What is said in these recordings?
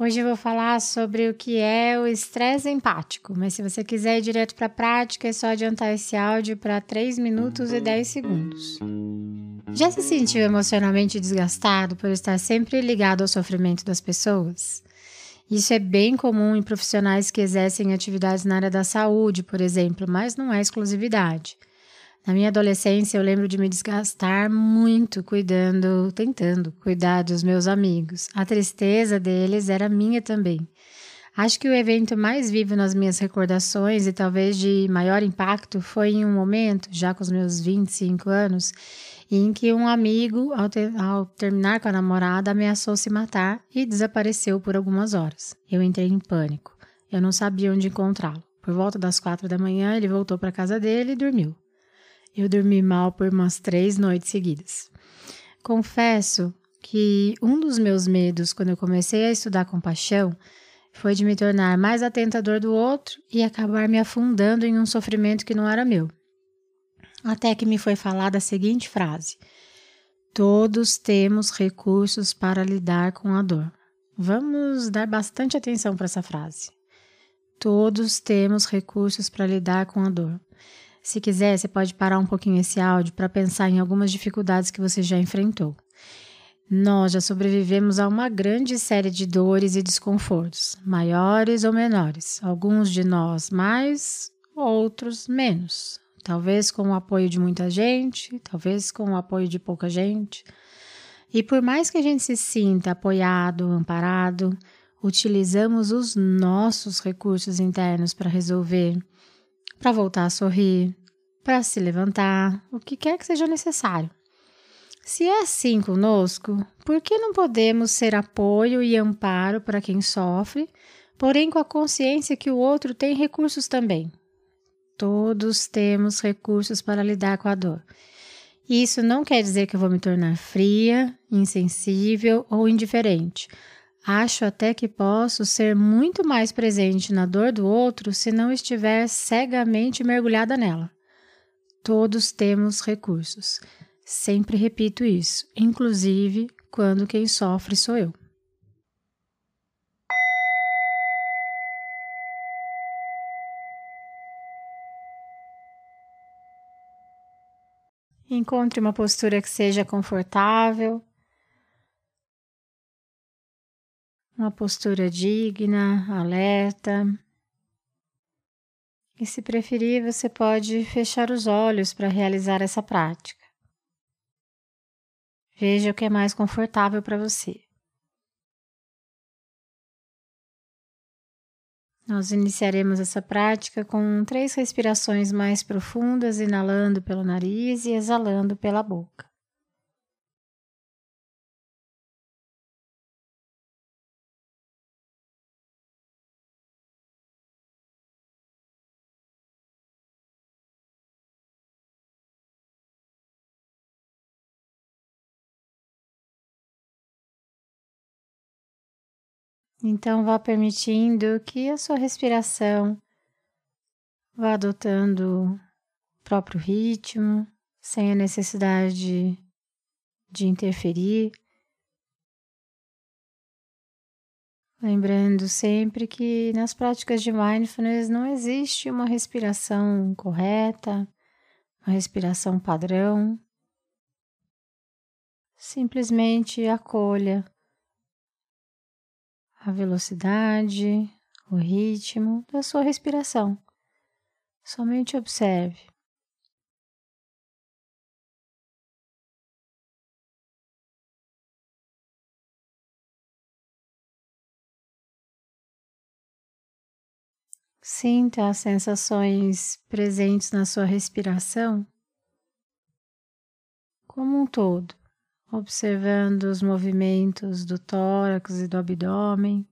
Hoje eu vou falar sobre o que é o estresse empático, mas se você quiser ir direto para a prática, é só adiantar esse áudio para 3 minutos e 10 segundos. Já se sentiu emocionalmente desgastado por estar sempre ligado ao sofrimento das pessoas? Isso é bem comum em profissionais que exercem atividades na área da saúde, por exemplo, mas não é exclusividade. Na minha adolescência, eu lembro de me desgastar muito cuidando, tentando cuidar dos meus amigos. A tristeza deles era minha também. Acho que o evento mais vivo nas minhas recordações e talvez de maior impacto foi em um momento, já com os meus 25 anos, em que um amigo, ao, ter, ao terminar com a namorada, ameaçou se matar e desapareceu por algumas horas. Eu entrei em pânico. Eu não sabia onde encontrá-lo. Por volta das quatro da manhã, ele voltou para casa dele e dormiu. Eu dormi mal por umas três noites seguidas. Confesso que um dos meus medos quando eu comecei a estudar compaixão foi de me tornar mais atenta à dor do outro e acabar me afundando em um sofrimento que não era meu. Até que me foi falada a seguinte frase: Todos temos recursos para lidar com a dor. Vamos dar bastante atenção para essa frase. Todos temos recursos para lidar com a dor. Se quiser, você pode parar um pouquinho esse áudio para pensar em algumas dificuldades que você já enfrentou. Nós já sobrevivemos a uma grande série de dores e desconfortos, maiores ou menores, alguns de nós mais, outros menos. Talvez com o apoio de muita gente, talvez com o apoio de pouca gente. E por mais que a gente se sinta apoiado, amparado, utilizamos os nossos recursos internos para resolver para voltar a sorrir, para se levantar, o que quer que seja necessário. Se é assim conosco, por que não podemos ser apoio e amparo para quem sofre, porém com a consciência que o outro tem recursos também? Todos temos recursos para lidar com a dor. Isso não quer dizer que eu vou me tornar fria, insensível ou indiferente. Acho até que posso ser muito mais presente na dor do outro se não estiver cegamente mergulhada nela. Todos temos recursos. Sempre repito isso, inclusive quando quem sofre sou eu. Encontre uma postura que seja confortável uma postura digna, alerta. E se preferir, você pode fechar os olhos para realizar essa prática. Veja o que é mais confortável para você. Nós iniciaremos essa prática com três respirações mais profundas, inalando pelo nariz e exalando pela boca. Então, vá permitindo que a sua respiração vá adotando o próprio ritmo, sem a necessidade de interferir. Lembrando sempre que nas práticas de mindfulness não existe uma respiração correta, uma respiração padrão. Simplesmente acolha a velocidade, o ritmo da sua respiração. Somente observe. Sinta as sensações presentes na sua respiração como um todo observando os movimentos do tórax e do abdômen.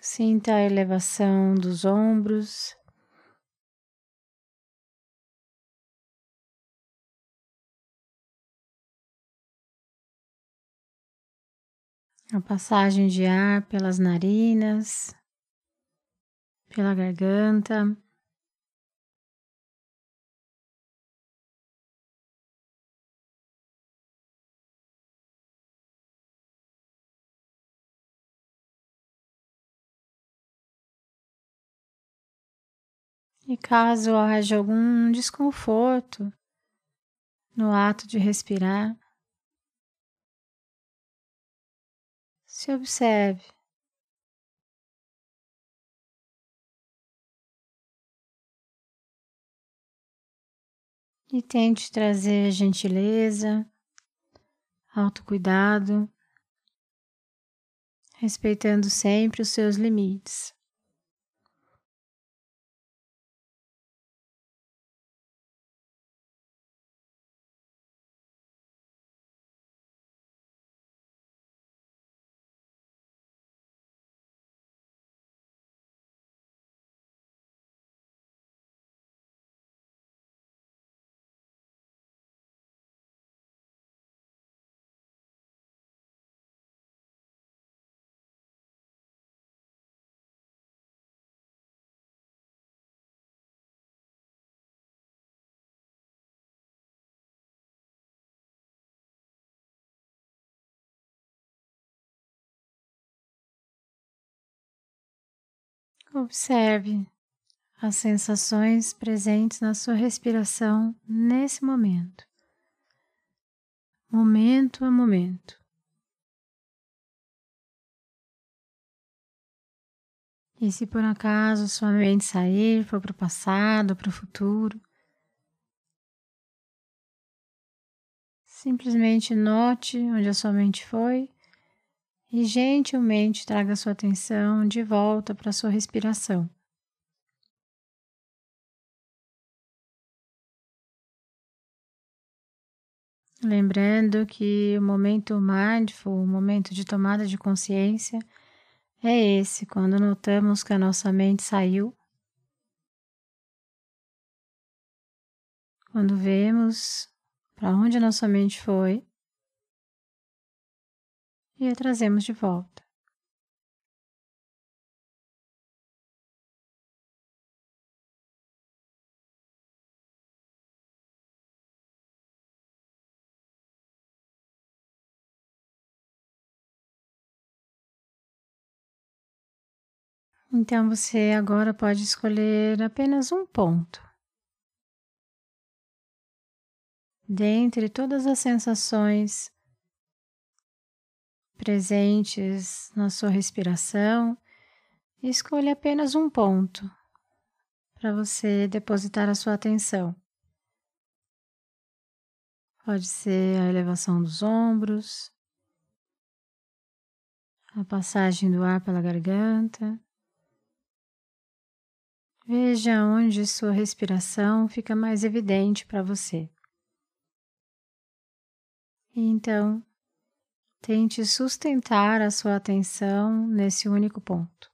Sinta a elevação dos ombros A passagem de ar pelas narinas, pela garganta. E caso haja algum desconforto no ato de respirar, se observe. E tente trazer gentileza, autocuidado, respeitando sempre os seus limites. Observe as sensações presentes na sua respiração nesse momento, momento a momento. E se por acaso sua mente sair, for para o passado, para o futuro, simplesmente note onde a sua mente foi e gentilmente traga sua atenção de volta para sua respiração. Lembrando que o momento mindful, o momento de tomada de consciência, é esse, quando notamos que a nossa mente saiu, quando vemos para onde a nossa mente foi e a trazemos de volta. Então você agora pode escolher apenas um ponto. Dentre todas as sensações presentes na sua respiração, escolha apenas um ponto para você depositar a sua atenção. Pode ser a elevação dos ombros, a passagem do ar pela garganta. Veja onde sua respiração fica mais evidente para você. E então, Tente sustentar a sua atenção nesse único ponto.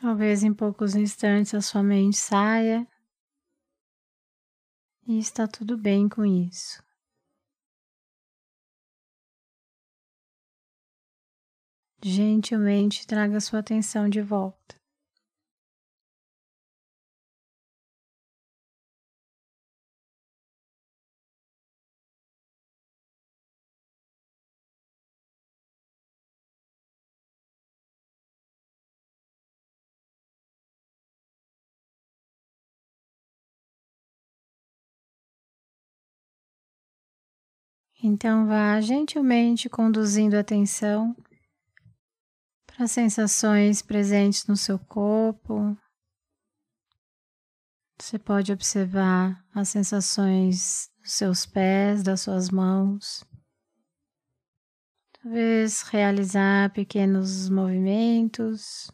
Talvez em poucos instantes a sua mente saia e está tudo bem com isso. Gentilmente traga sua atenção de volta. Então vá gentilmente conduzindo a atenção para as sensações presentes no seu corpo. Você pode observar as sensações dos seus pés, das suas mãos, Talvez realizar pequenos movimentos.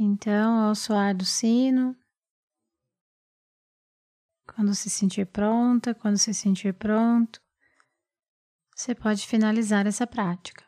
Então, ao soar do sino, quando se sentir pronta, quando se sentir pronto, você pode finalizar essa prática.